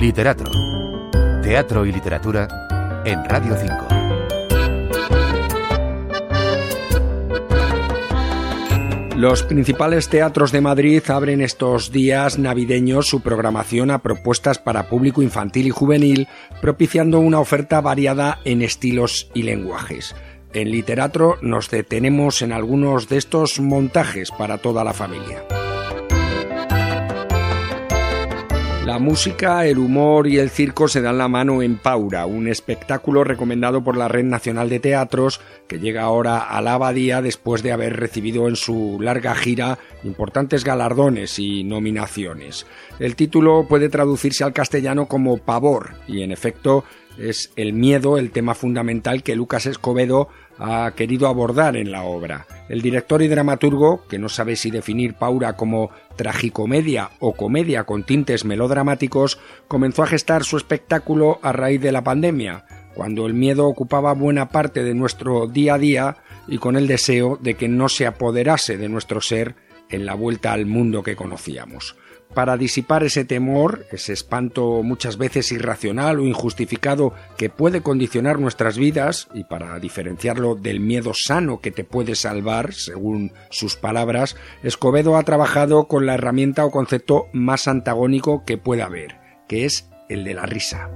Literato. Teatro y literatura en Radio 5. Los principales teatros de Madrid abren estos días navideños su programación a propuestas para público infantil y juvenil, propiciando una oferta variada en estilos y lenguajes. En Literatro nos detenemos en algunos de estos montajes para toda la familia. La música, el humor y el circo se dan la mano en Paura, un espectáculo recomendado por la Red Nacional de Teatros que llega ahora a la abadía después de haber recibido en su larga gira importantes galardones y nominaciones. El título puede traducirse al castellano como pavor y en efecto es el miedo el tema fundamental que Lucas Escobedo ha querido abordar en la obra. El director y dramaturgo, que no sabe si definir Paura como tragicomedia o comedia con tintes melodramáticos, comenzó a gestar su espectáculo a raíz de la pandemia, cuando el miedo ocupaba buena parte de nuestro día a día y con el deseo de que no se apoderase de nuestro ser en la vuelta al mundo que conocíamos para disipar ese temor, ese espanto muchas veces irracional o injustificado que puede condicionar nuestras vidas y para diferenciarlo del miedo sano que te puede salvar, según sus palabras, Escobedo ha trabajado con la herramienta o concepto más antagónico que pueda haber, que es el de la risa.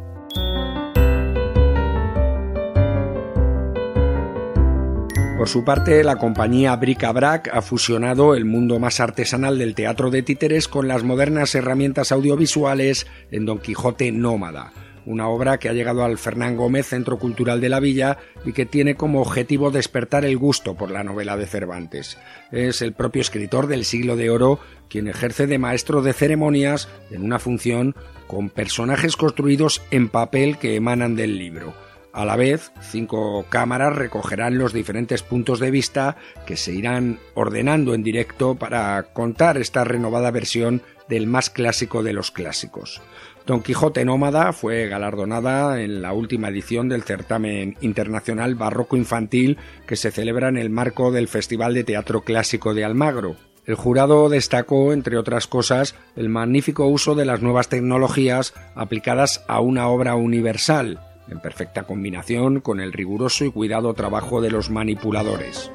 Por su parte, la compañía Bric-a-Brac ha fusionado el mundo más artesanal del teatro de títeres con las modernas herramientas audiovisuales en Don Quijote Nómada, una obra que ha llegado al Fernán Gómez Centro Cultural de la Villa y que tiene como objetivo despertar el gusto por la novela de Cervantes. Es el propio escritor del siglo de oro quien ejerce de maestro de ceremonias en una función con personajes construidos en papel que emanan del libro. A la vez, cinco cámaras recogerán los diferentes puntos de vista que se irán ordenando en directo para contar esta renovada versión del más clásico de los clásicos. Don Quijote Nómada fue galardonada en la última edición del certamen internacional barroco infantil que se celebra en el marco del Festival de Teatro Clásico de Almagro. El jurado destacó, entre otras cosas, el magnífico uso de las nuevas tecnologías aplicadas a una obra universal, en perfecta combinación con el riguroso y cuidado trabajo de los manipuladores.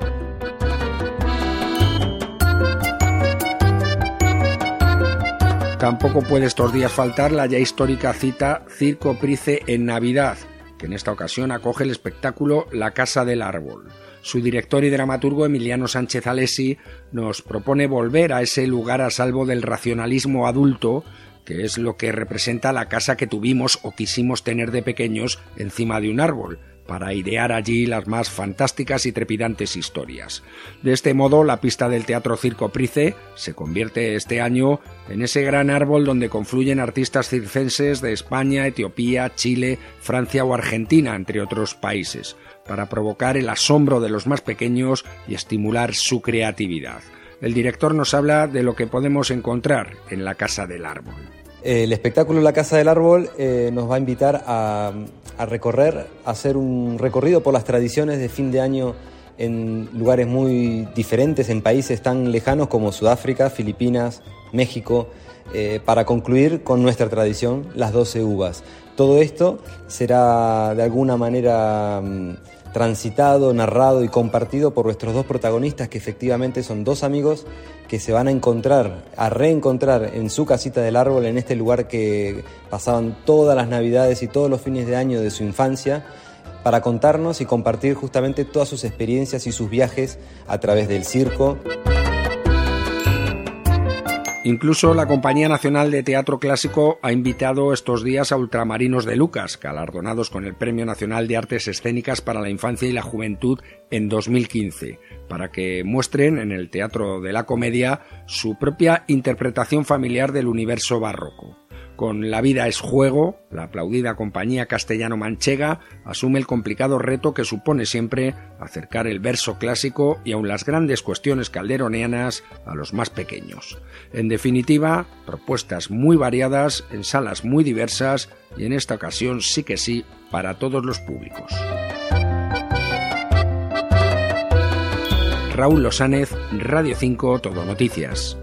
Tampoco puede estos días faltar la ya histórica cita Circo Price en Navidad, que en esta ocasión acoge el espectáculo La Casa del Árbol. Su director y dramaturgo Emiliano Sánchez Alesi nos propone volver a ese lugar a salvo del racionalismo adulto que es lo que representa la casa que tuvimos o quisimos tener de pequeños encima de un árbol, para idear allí las más fantásticas y trepidantes historias. De este modo, la pista del Teatro Circo Price se convierte este año en ese gran árbol donde confluyen artistas circenses de España, Etiopía, Chile, Francia o Argentina, entre otros países, para provocar el asombro de los más pequeños y estimular su creatividad. El director nos habla de lo que podemos encontrar en la Casa del Árbol. El espectáculo La Casa del Árbol eh, nos va a invitar a, recorrer, a hacer un recorrido por las tradiciones de fin de año en lugares muy diferentes, en países tan lejanos como Sudáfrica, Filipinas, México, eh, para concluir con nuestra tradición, las 12 uvas. Todo esto será de alguna manera mm, transitado, narrado y compartido por nuestros dos protagonistas, que efectivamente son dos amigos que se van a encontrar, a reencontrar en su casita del árbol, en este lugar que pasaban todas las navidades y todos los fines de año de su infancia, para contarnos y compartir justamente todas sus experiencias y sus viajes a través del circo. Incluso la Compañía Nacional de Teatro Clásico ha invitado estos días a ultramarinos de Lucas, galardonados con el Premio Nacional de Artes Escénicas para la Infancia y la Juventud en 2015, para que muestren en el Teatro de la Comedia su propia interpretación familiar del universo barroco. Con La vida es juego, la aplaudida compañía castellano-manchega asume el complicado reto que supone siempre acercar el verso clásico y aun las grandes cuestiones calderonianas a los más pequeños. En definitiva, propuestas muy variadas en salas muy diversas y en esta ocasión sí que sí para todos los públicos. Raúl Losánez, Radio 5, Todo Noticias.